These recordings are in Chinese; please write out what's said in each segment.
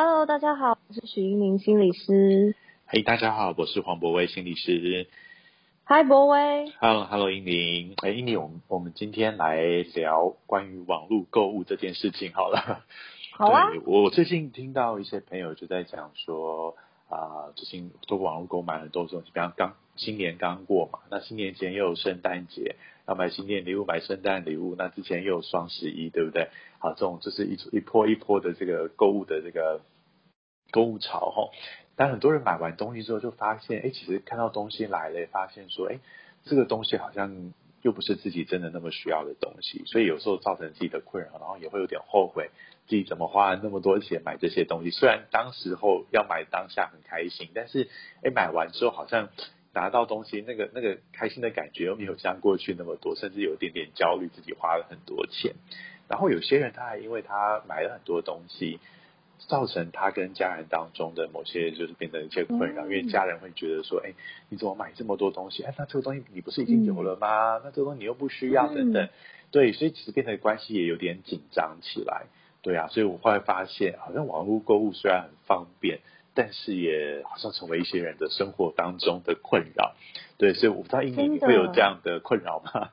Hello，大家好，我是许英玲心理师。嘿，大家好，我是黄博威心理师。Hi，博威。Hello，Hello，英玲。哎，英玲，我们我们今天来聊关于网络购物这件事情好了。好啊。我最近听到一些朋友就在讲说啊，最近做网络购买很多东西，比方刚新年刚过嘛，那新年前又有圣诞节。要买新年礼物，买圣诞礼物，那之前又有双十一，对不对？好，这种就是一一波一波的这个购物的这个购物潮哈。但很多人买完东西之后，就发现，哎，其实看到东西来了，发现说，哎，这个东西好像又不是自己真的那么需要的东西，所以有时候造成自己的困扰，然后也会有点后悔自己怎么花了那么多钱买这些东西。虽然当时候要买当下很开心，但是，哎，买完之后好像。拿到东西，那个那个开心的感觉又没有像过去那么多，甚至有一点点焦虑，自己花了很多钱。然后有些人他还因为他买了很多东西，造成他跟家人当中的某些就是变得一些困扰，因为家人会觉得说：“哎，你怎么买这么多东西？哎，那这个东西你不是已经有了吗？那这个东西你又不需要等等。”对，所以其实变得关系也有点紧张起来。对啊，所以我后来发现，好像网络购物虽然很方便。但是也好像成为一些人的生活当中的困扰，对，所以我不知道英你会有这样的困扰吗？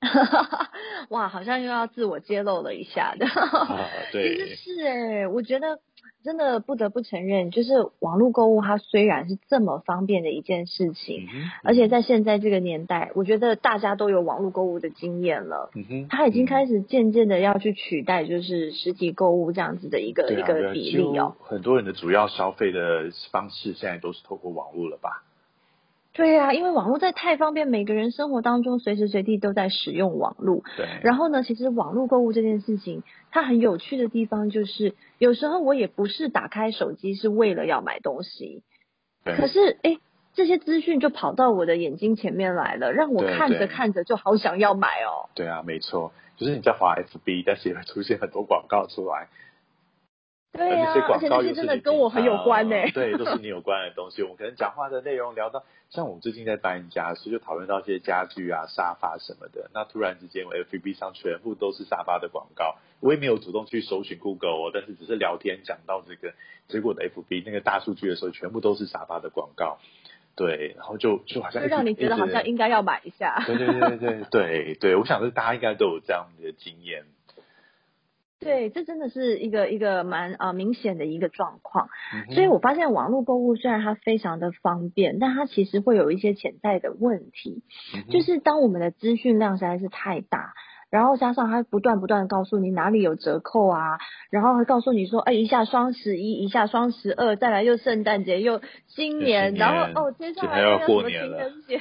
哇，好像又要自我揭露了一下的，对，其实是哎，我觉得。真的不得不承认，就是网络购物，它虽然是这么方便的一件事情，而且在现在这个年代，我觉得大家都有网络购物的经验了，嗯它已经开始渐渐的要去取代，就是实体购物这样子的一个一个比例哦。很多人的主要消费的方式现在都是透过网络了吧？对呀，因为网络在太方便，每个人生活当中随时随地都在使用网络。对。然后呢，其实网络购物这件事情，它很有趣的地方就是，有时候我也不是打开手机是为了要买东西，可是哎，这些资讯就跑到我的眼睛前面来了，让我看着看着就好想要买哦。对啊，没错，就是你在滑 FB，但是也会出现很多广告出来。对呀，而且那些真的跟我很有关呢。对，都是你有关的东西。我们可能讲话的内容聊到，像我们最近在搬家，所以就讨论到一些家具啊、沙发什么的。那突然之间，我 F B 上全部都是沙发的广告。我也没有主动去搜寻 Google 哦，但是只是聊天讲到这个结果的 F B 那个大数据的时候，全部都是沙发的广告。对，然后就就好像就让你觉得好像应该要买一下。对对对对对对，我想是大家应该都有这样的经验。对，这真的是一个一个蛮啊明显的一个状况，所以我发现网络购物虽然它非常的方便，但它其实会有一些潜在的问题，就是当我们的资讯量实在是太大。然后加上它不断不断告诉你哪里有折扣啊，然后会告诉你说，哎，一下双十一，一下双十二，再来又圣诞节，又新年，然后哦，接下来又什么情人节，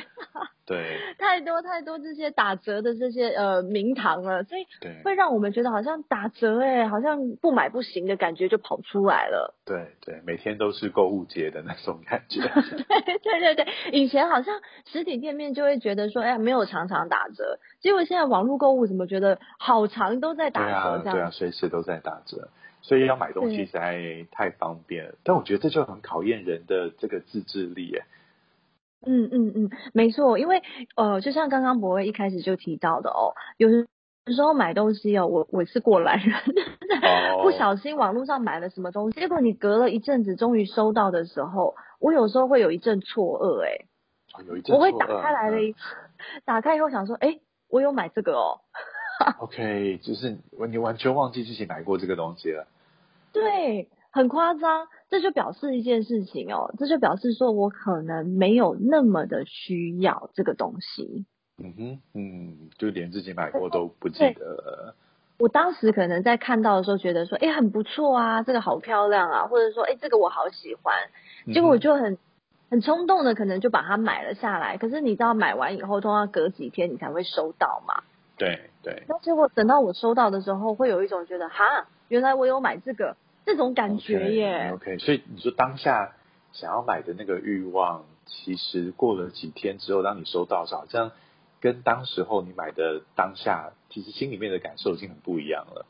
对，太多太多这些打折的这些呃名堂了，所以会让我们觉得好像打折哎，好像不买不行的感觉就跑出来了。对对，每天都是购物节的那种感觉。对对对对，以前好像实体店面就会觉得说，哎呀，没有常常打折，结果现在网络购物怎么？我觉得好长都在打折，对啊，随时都在打折，所以要买东西实在太方便了。但我觉得这就很考验人的这个自制力，哎。嗯嗯嗯，没错，因为呃，就像刚刚博威一开始就提到的哦，有有时候买东西哦，我我是过来人，不小心网络上买了什么东西，结果你隔了一阵子终于收到的时候，我有时候会有一阵错愕，哎，有一阵我会打开来了，打开以后想说，哎。我有买这个哦。OK，就是你完全忘记自己买过这个东西了。对，很夸张，这就表示一件事情哦，这就表示说我可能没有那么的需要这个东西。嗯哼，嗯，就连自己买过都不记得了。我当时可能在看到的时候觉得说，哎，很不错啊，这个好漂亮啊，或者说，哎，这个我好喜欢，结果我就很。很冲动的，可能就把它买了下来。可是你知道，买完以后，通常隔几天你才会收到嘛？对对。那结果等到我收到的时候，会有一种觉得，哈，原来我有买这个这种感觉耶。OK，所以你说当下想要买的那个欲望，其实过了几天之后，当你收到，好像跟当时候你买的当下，其实心里面的感受已经很不一样了。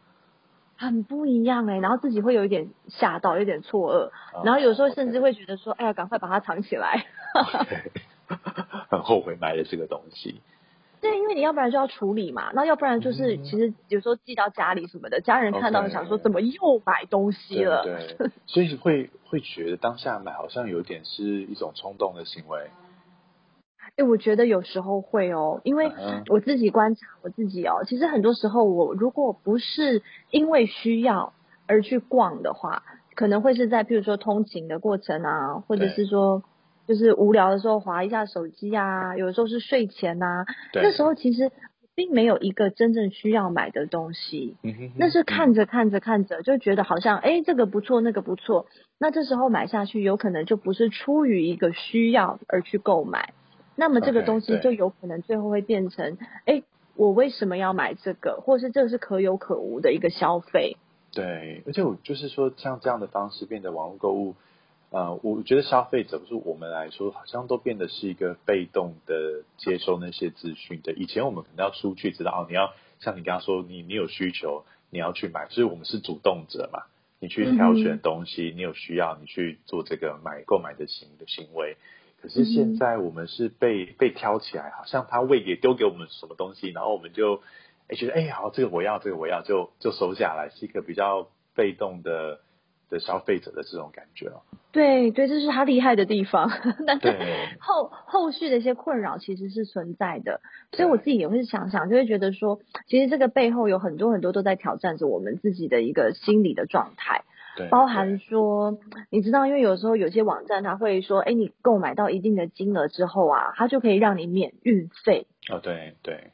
很不一样哎，然后自己会有一点吓到，有点错愕，然后有时候甚至会觉得说，哎呀，赶快把它藏起来。很后悔买了这个东西。对，因为你要不然就要处理嘛，那要不然就是其实有时候寄到家里什么的，家人看到想说怎么又买东西了？对，所以会会觉得当下买好像有点是一种冲动的行为。哎，我觉得有时候会哦，因为我自己观察我自己哦，其实很多时候我如果不是因为需要而去逛的话，可能会是在譬如说通勤的过程啊，或者是说。就是无聊的时候划一下手机啊，有时候是睡前呐，那时候其实并没有一个真正需要买的东西，那是看着看着看着就觉得好像哎这个不错那个不错，那这时候买下去有可能就不是出于一个需要而去购买，那么这个东西就有可能最后会变成哎我为什么要买这个，或是这是可有可无的一个消费。对，而且我就是说像这样的方式变得网络购物。呃，我觉得消费者不是我们来说，好像都变得是一个被动的接收那些资讯的。以前我们可能要出去知道，哦，你要像你刚刚说，你你有需求，你要去买，所以我们是主动者嘛。你去挑选东西，你有需要，你去做这个买购买的行的行为。可是现在我们是被被挑起来，好像他喂给丢给我们什么东西，然后我们就哎觉得哎好，这个我要，这个我要，就就收下来，是一个比较被动的。的消费者的这种感觉哦，对对，这是他厉害的地方。但是后后续的一些困扰其实是存在的，所以我自己也会想想，就会觉得说，其实这个背后有很多很多都在挑战着我们自己的一个心理的状态。对，包含说，你知道，因为有时候有些网站它会说，哎，你购买到一定的金额之后啊，它就可以让你免运费。哦，对对。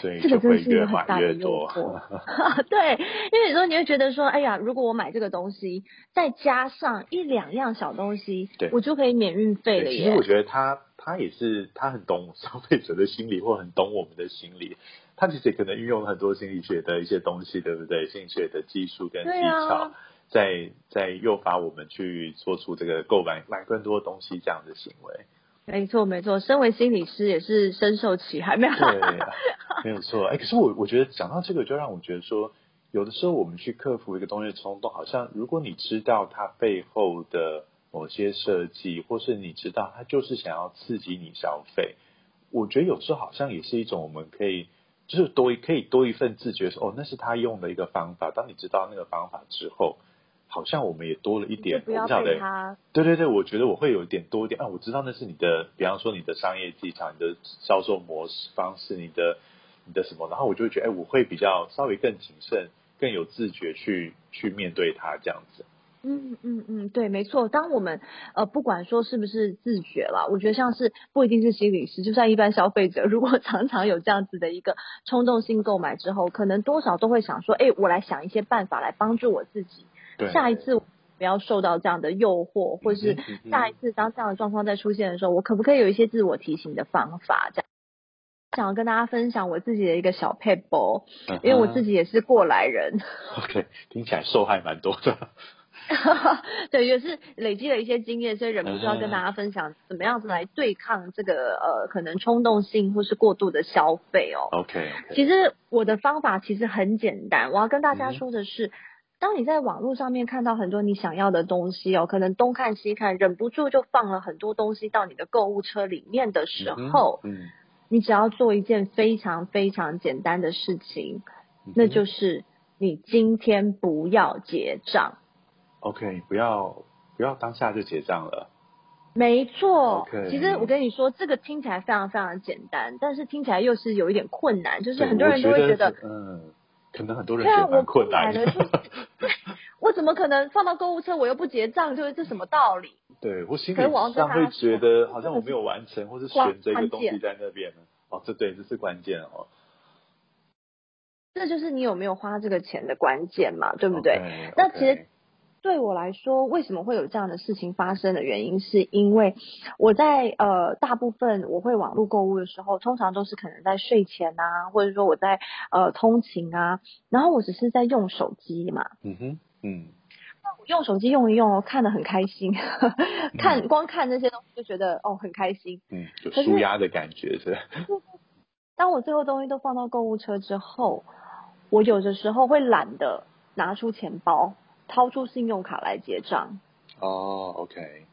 这个真的是一个很大的诱惑，对，因为有时候你会觉得说，哎呀，如果我买这个东西，再加上一两样小东西，对，我就可以免运费了。其实我觉得他他也是他很懂消费者的心理，或很懂我们的心理。他其实也可能运用了很多心理学的一些东西，对不对？心理学的技术跟技巧，在在诱发我们去做出这个购买买更多东西这样的行为。没错，没错。身为心理师也是深受其害，没有？对，没有错。哎，可是我我觉得讲到这个，就让我觉得说，有的时候我们去克服一个东西的冲动，好像如果你知道它背后的某些设计，或是你知道它就是想要刺激你消费，我觉得有时候好像也是一种我们可以就是多可以多一份自觉，说哦，那是他用的一个方法。当你知道那个方法之后。好像我们也多了一点，不要被他。对对对，我觉得我会有一点多一点啊，我知道那是你的，比方说你的商业技巧、你的销售模式方式、你的你的什么，然后我就会觉得，哎，我会比较稍微更谨慎、更有自觉去去面对它这样子。嗯嗯嗯，对，没错。当我们呃不管说是不是自觉了，我觉得像是不一定是心理师，就算一般消费者，如果常常有这样子的一个冲动性购买之后，可能多少都会想说，哎，我来想一些办法来帮助我自己。下一次不要受到这样的诱惑，或是下一次当这样的状况再出现的时候，我可不可以有一些自我提醒的方法？这样想要跟大家分享我自己的一个小 paper，因为我自己也是过来人。OK，听起来受害蛮多的。对，也是累积了一些经验，所以忍不住要跟大家分享怎么样子来对抗这个呃可能冲动性或是过度的消费哦。OK，其实我的方法其实很简单，我要跟大家说的是。当你在网络上面看到很多你想要的东西哦，可能东看西看，忍不住就放了很多东西到你的购物车里面的时候，嗯，你只要做一件非常非常简单的事情，那就是你今天不要结账。OK，不要不要当下就结账了。没错，其实我跟你说，这个听起来非常非常简单，但是听起来又是有一点困难，就是很多人都会觉得，嗯。可能很多人觉得蛮困难的，我怎么可能放到购物车我又不结账？就是这什么道理？对我心里上会觉得好像我没有完成，或是选择一个东西在那边呢？哦，这对这是关键哦。这就是你有没有花这个钱的关键嘛？对不对？那其实。对我来说，为什么会有这样的事情发生的原因，是因为我在呃大部分我会网络购物的时候，通常都是可能在睡前啊，或者说我在呃通勤啊，然后我只是在用手机嘛。嗯哼，嗯。那我用手机用一用哦，看得很开心，看光看那些东西就觉得哦很开心。嗯，有舒压的感觉是。当我最后东西都放到购物车之后，我有的时候会懒得拿出钱包。掏出信用卡来结账。哦，OK。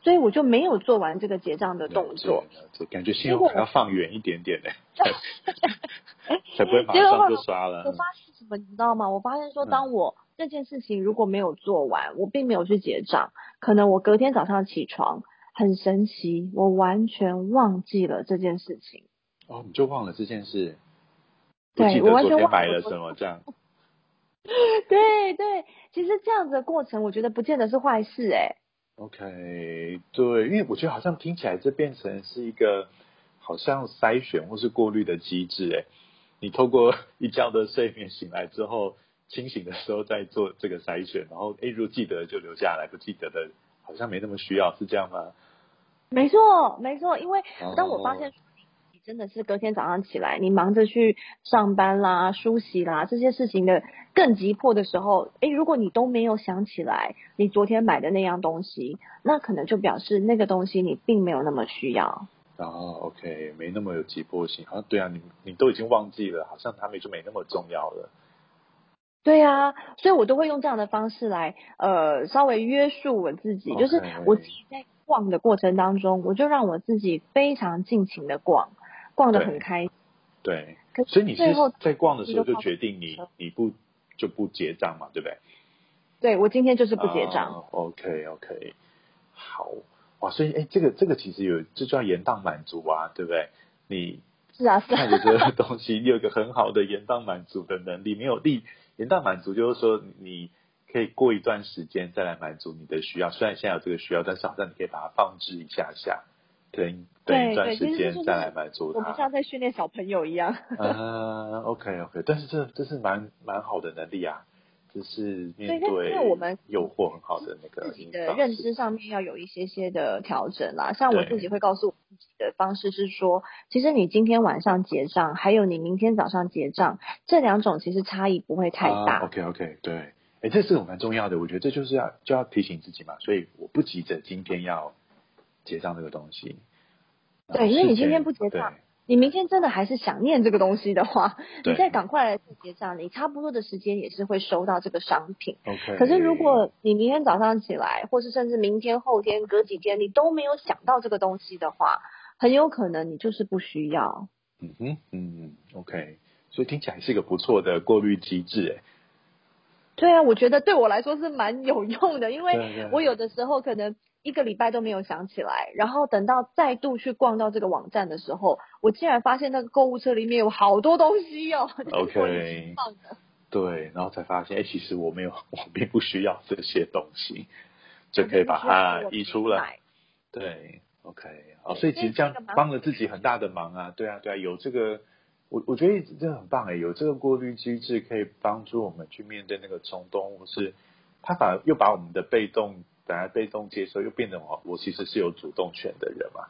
所以我就没有做完这个结账的动作。感觉信用卡要放远一点点呢，才不会马上就刷了。我发现什么，你知道吗？我发现说，当我这件事情如果没有做完，我并没有去结账，可能我隔天早上起床，很神奇，我完全忘记了这件事情。哦，你就忘了这件事？对，我完全忘买了什么这样。对对，其实这样子的过程，我觉得不见得是坏事哎。OK，对，因为我觉得好像听起来这变成是一个好像筛选或是过滤的机制哎。你透过一觉的睡眠醒来之后，清醒的时候再做这个筛选，然后哎，如果记得就留下来，不记得的好像没那么需要，是这样吗？没错，没错，因为当我发现。真的是隔天早上起来，你忙着去上班啦、梳洗啦这些事情的更急迫的时候，诶，如果你都没有想起来你昨天买的那样东西，那可能就表示那个东西你并没有那么需要。哦，OK，没那么有急迫性。啊，对啊，你你都已经忘记了，好像他们就没那么重要了。对啊，所以我都会用这样的方式来呃稍微约束我自己，就是我自己在逛的过程当中，我就让我自己非常尽情的逛。逛得很开心，对，所以你是在逛的时候就决定你你不就不结账嘛，对不对？对，我今天就是不结账。OK OK，好哇，所以哎，这个这个其实有这叫延宕满足啊，对不对？你是啊是啊，看着这个东西，你有一个很好的延宕满足的能力，没有力延宕满足就是说你可以过一段时间再来满足你的需要，虽然现在有这个需要，但是好像你可以把它放置一下下。等等一段时间再来满足他，我们像在训练小朋友一样。啊，OK OK，但是这这是蛮蛮好的能力啊，就是面对我们诱惑很好的那个自己的认知上面要有一些些的调整啦。像我自己会告诉我自己的方式是说，其实你今天晚上结账，还有你明天早上结账，这两种其实差异不会太大。OK OK，对，哎，这是蛮重要的，我觉得这就是要就要提醒自己嘛，所以我不急着今天要。结账这个东西，对，因为你今天不结账，你明天真的还是想念这个东西的话，你再赶快来结账，你差不多的时间也是会收到这个商品。OK，可是如果你明天早上起来，或是甚至明天、后天、隔几天，你都没有想到这个东西的话，很有可能你就是不需要。嗯哼，嗯，OK，所以听起来是一个不错的过滤机制，哎。对啊，我觉得对我来说是蛮有用的，因为我有的时候可能。一个礼拜都没有想起来，然后等到再度去逛到这个网站的时候，我竟然发现那个购物车里面有好多东西哦。OK，对，然后才发现，哎，其实我没有，我并不需要这些东西，就可以把它移出来。对，OK，哦，所以其实这样帮了自己很大的忙啊。对啊，对啊，有这个，我我觉得真的很棒哎，有这个过滤机制可以帮助我们去面对那个冲动，或是他反而又把我们的被动。本来被动接受，又变成我，我其实是有主动权的人嘛。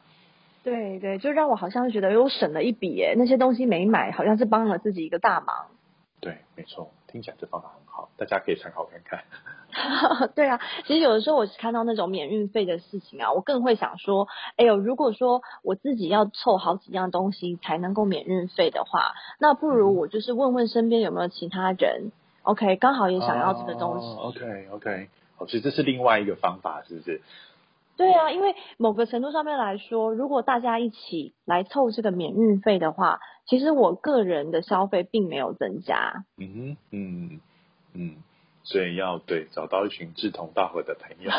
对对，就让我好像觉得又省了一笔耶，那些东西没买，好像是帮了自己一个大忙。对，没错，听起来这方法很好，大家可以参考看看。对啊，其实有的时候我看到那种免运费的事情啊，我更会想说，哎呦，如果说我自己要凑好几样东西才能够免运费的话，那不如我就是问问身边有没有其他人，OK，刚好也想要这个东西。OK OK。所以这是另外一个方法，是不是？对啊，因为某个程度上面来说，如果大家一起来凑这个免运费的话，其实我个人的消费并没有增加。嗯哼，嗯嗯，所以要对找到一群志同道合的朋友。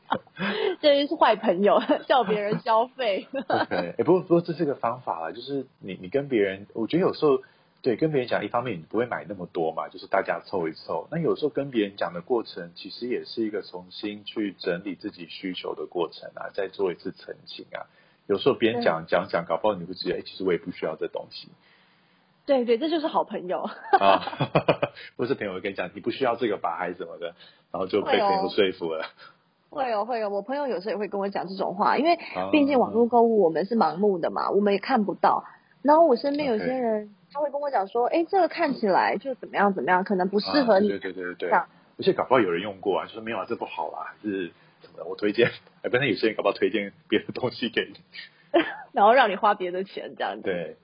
这是坏朋友，叫别人消费。OK，哎，不过不过这是个方法啦，就是你你跟别人，我觉得有时候。对，跟别人讲，一方面你不会买那么多嘛，就是大家凑一凑。那有时候跟别人讲的过程，其实也是一个重新去整理自己需求的过程啊，再做一次澄清啊。有时候别人讲讲讲，搞不好你会觉得，哎，其实我也不需要这东西。对对，这就是好朋友。啊，不是朋友会跟你讲，你不需要这个吧，还是什么的，然后就被朋友说服了。会哦，会哦，我朋友有时候也会跟我讲这种话，因为毕竟网络购物我们是盲目的嘛，我们也看不到。然后我身边有些人。他会跟我讲说，哎，这个看起来就怎么样怎么样，可能不适合你。对对对对对。而且搞不好有人用过啊，就说没有啊，这不好啊，还是怎么的？我推荐，哎，不然有些人搞不好推荐别的东西给你，然后让你花别的钱这样子。对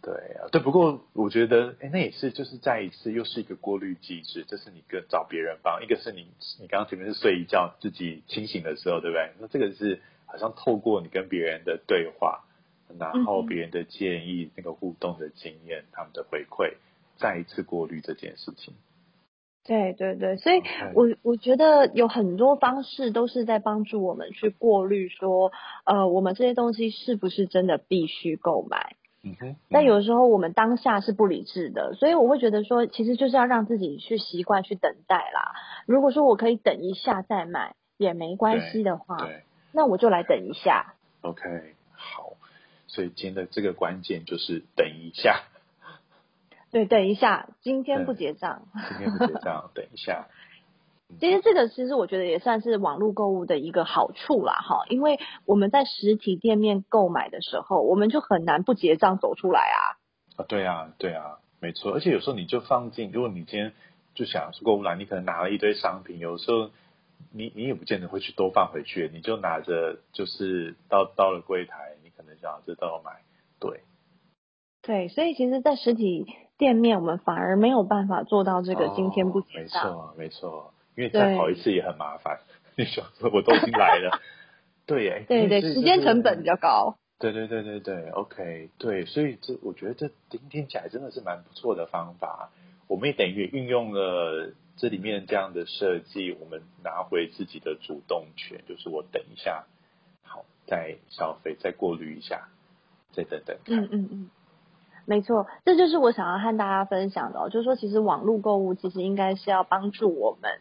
对对，不过我觉得，哎，那也是就是再一次又是一个过滤机制，这是你跟找别人帮，一个是你你刚刚前面是睡一觉自己清醒的时候，对不对？那这个是好像透过你跟别人的对话，然后别人的建议、那个互动的经验、他们的回馈，再一次过滤这件事情。对对对，所以我我觉得有很多方式都是在帮助我们去过滤，说呃，我们这些东西是不是真的必须购买？嗯哼。但有时候我们当下是不理智的，所以我会觉得说，其实就是要让自己去习惯去等待啦。如果说我可以等一下再买也没关系的话，那我就来等一下。OK，好。所以今天的这个关键就是等一下。对，等一下，今天不结账。今天不结账，等一下。其实这个其实我觉得也算是网络购物的一个好处啦，哈，因为我们在实体店面购买的时候，我们就很难不结账走出来啊。啊，对啊，对啊，没错。而且有时候你就放进，如果你今天就想购物篮，你可能拿了一堆商品，有时候你你也不见得会去都放回去，你就拿着，就是到到了柜台，你可能想这都要买，对。对，所以其实，在实体店面，我们反而没有办法做到这个今天不结账。没错，没错，因为再跑一次也很麻烦。你想说我都已经来了，对耶，对对，时间成本比较高。对对对对对，OK，对，所以这我觉得这听听起来真的是蛮不错的方法。我们也等于运用了这里面这样的设计，我们拿回自己的主动权，就是我等一下，好，再消费，再过滤一下，再等等。嗯嗯嗯。没错，这就是我想要和大家分享的，就是说，其实网络购物其实应该是要帮助我们，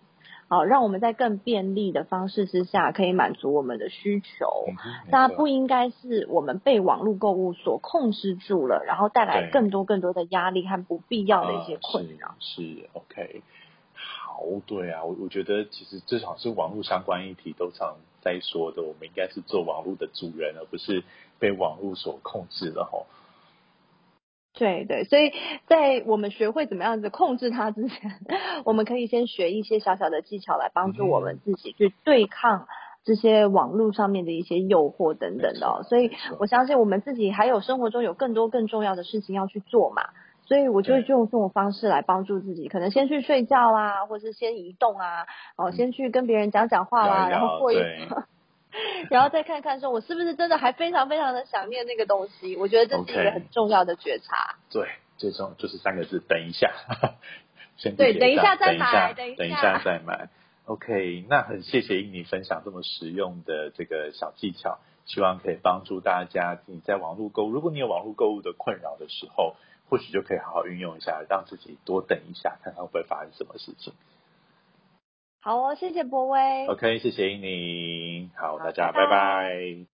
好，让我们在更便利的方式之下，可以满足我们的需求。那不应该是我们被网络购物所控制住了，然后带来更多更多的压力和不必要的一些困扰。是 OK，好，对啊，我我觉得其实至少是网络相关议题都常在说的，我们应该是做网络的主人，而不是被网络所控制的吼。对对，所以在我们学会怎么样子控制它之前，我们可以先学一些小小的技巧来帮助我们自己去对抗这些网络上面的一些诱惑等等的。所以我相信我们自己还有生活中有更多更重要的事情要去做嘛，所以我就用这种方式来帮助自己，可能先去睡觉啊，或是先移动啊，哦，先去跟别人讲讲话啦，然后过一。然后再看看，说我是不是真的还非常非常的想念那个东西？我觉得这是一个很重要的觉察。对，最重就是三个字：等一下。先对，等一下再买，等一下再买。OK，那很谢谢印尼分享这么实用的这个小技巧，希望可以帮助大家。你在网络购，如果你有网络购物的困扰的时候，或许就可以好好运用一下，让自己多等一下，看看会不会发生什么事情。好哦，谢谢博威。OK，谢谢你。好，大家拜拜。